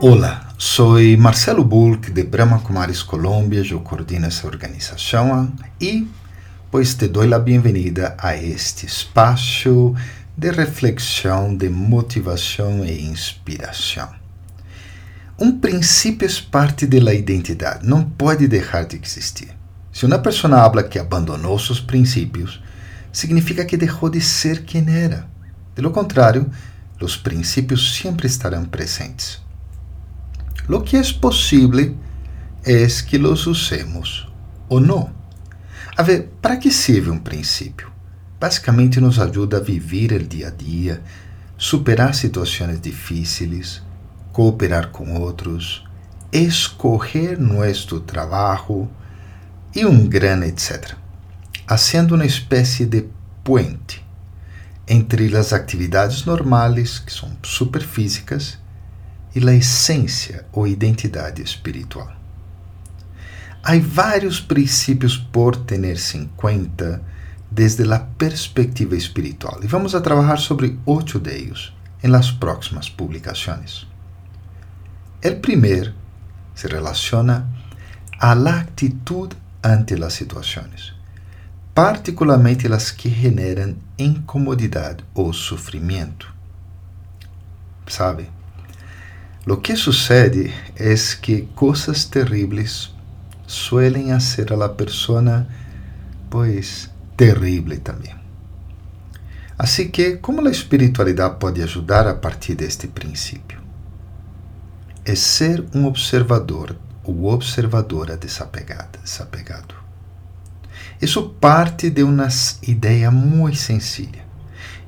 Hola, soy Marcelo Bulk de Brahma Kumaris Colômbia, eu coordeno essa organização e pois te a bem-vinda a este espaço de reflexão, de motivação e inspiração. Um princípio é parte da identidade, não pode deixar de existir. Se uma pessoa habla que abandonou seus princípios, significa que deixou de ser quem era. De lo contrário, os princípios sempre estarão presentes. Lo que é possível é que los usemos ou não. A ver, para que serve um princípio? Basicamente nos ajuda a viver o dia a dia, superar situações difíceis, cooperar com outros, escorrer nosso trabalho e um gran etc. Haciendo uma espécie de puente entre as atividades normais, que são superfísicas, e a essência ou identidade espiritual. Há vários princípios por ter-se em conta desde a perspectiva espiritual e vamos a trabalhar sobre oito deles em las próximas publicações. O primeiro se relaciona a la actitud ante las situações, particularmente as que generam incomodidade ou sofrimento. Sabe? Lo que sucede es que cosas terribles suelen hacer a la persona, pues, terrible también. Así que, ¿cómo la espiritualidad puede ayudar a partir de este principio? Es ser un observador o observadora desapegada, desapegado. Isso parte de uma ideia muito sencilla.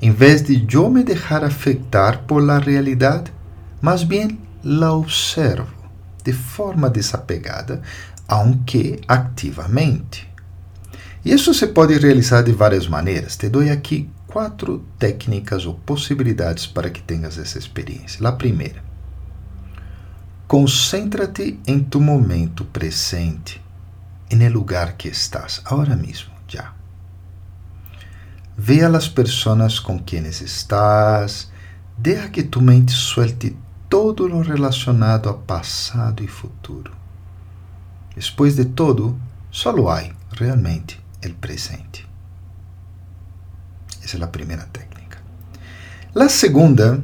Em vez de eu me deixar afetar por la realidade, mas bem la observo de forma desapegada, aunque ativamente. Isso se pode realizar de várias maneiras. Te dou aqui quatro técnicas ou possibilidades para que tenhas essa experiência. A primeira, concéntrate em tu momento presente, el lugar que estás, agora mesmo, já. Vê as pessoas com quienes estás, deja que tu mente suelte todo lo relacionado a passado e futuro. Depois de todo, só há realmente o presente. Essa é a primeira técnica. A segunda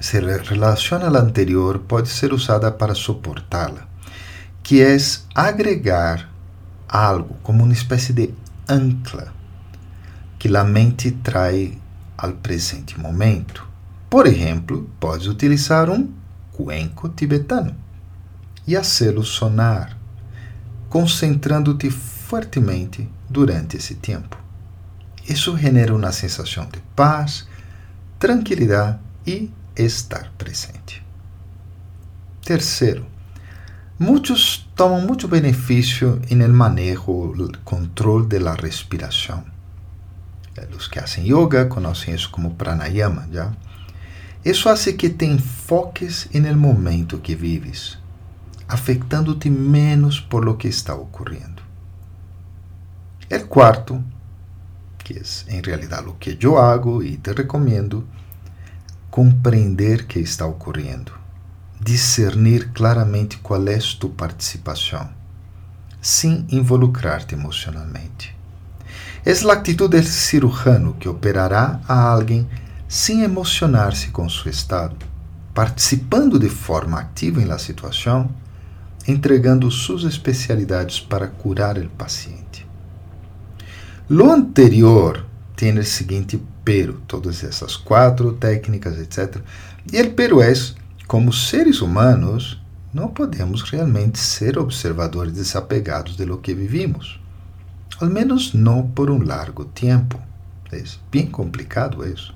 se relaciona à anterior, pode ser usada para suportá-la, que é agregar algo como uma espécie de ancla que a mente trai ao presente momento por exemplo, podes utilizar um cuenco tibetano e hacê-lo sonar, concentrando-te fortemente durante esse tempo. Isso genera uma sensação de paz, tranquilidade e estar presente. Terceiro, muitos tomam muito benefício no manejo, o controle da respiração. Os que fazem yoga conhecem isso como pranayama, já? Isso hace que te enfoques en el momento que vives, afectando-te menos por lo que está ocorrendo. El cuarto, que es en realidad lo que yo hago y te recomiendo, compreender que está ocorrendo, discernir claramente qual é tu participação, sem involucrar-te emocionalmente. É a atitude do cirurgião que operará a alguém sem emocionar-se com seu estado, participando de forma ativa em la situação, entregando suas especialidades para curar o paciente. Lo anterior tem o seguinte pero, todas essas quatro técnicas, etc. E o pero é, como seres humanos, não podemos realmente ser observadores desapegados de lo que vivimos. Al menos não por um largo tempo. É bem complicado isso.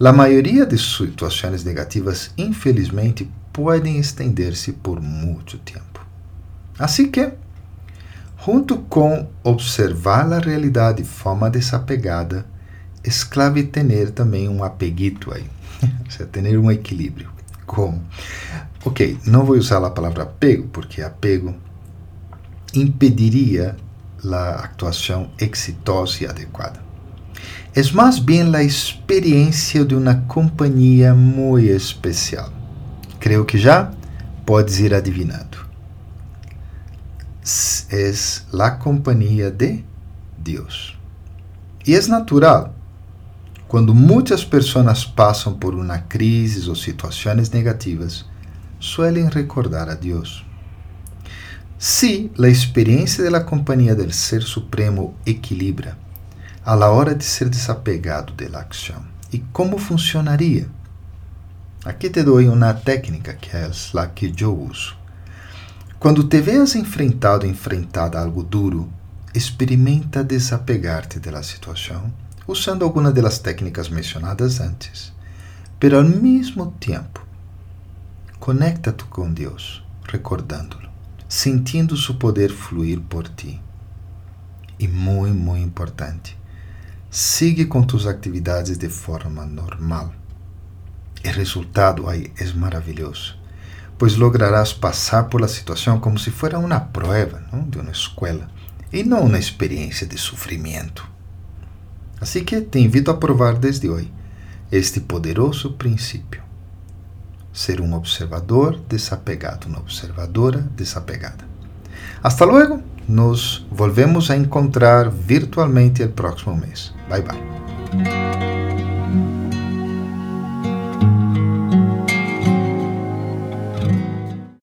A maioria de situações negativas, infelizmente, podem estender-se por muito tempo. Assim que, junto com observar a realidade de forma desapegada, es clave ter também um apeguito aí, ter um equilíbrio. Como? Ok, não vou usar a palavra apego, porque apego impediria a actuação exitosa e adequada. Es más bien la experiencia de una compañía muy especial. Creo que já podes ir adivinando. É a companhia de Deus. E é natural. Quando muitas pessoas passam por uma crise ou situações negativas, suelen recordar a Deus. Se a experiência da companhia del Ser Supremo equilibra a la hora de ser desapegado da ação, e como funcionaria? Aqui te dou uma técnica que é a que eu uso. Quando te veas enfrentado enfrentada a algo duro, experimenta desapegar-te da situação usando alguma das técnicas mencionadas antes. Pero ao mesmo tempo, conecta-te com Deus, recordando-lo, sentindo seu poder fluir por ti. E muito, muito importante, sigue com tuas atividades de forma normal o resultado aí é maravilhoso, pois lograrás passar por la situação como se fosse uma prova não? de uma escola e não uma experiência de sofrimento. Assim que te invito a provar desde hoje este poderoso princípio. Ser um observador desapegado, uma observadora desapegada. Hasta luego, nos volvemos a encontrar virtualmente el próximo mês. Bye bye.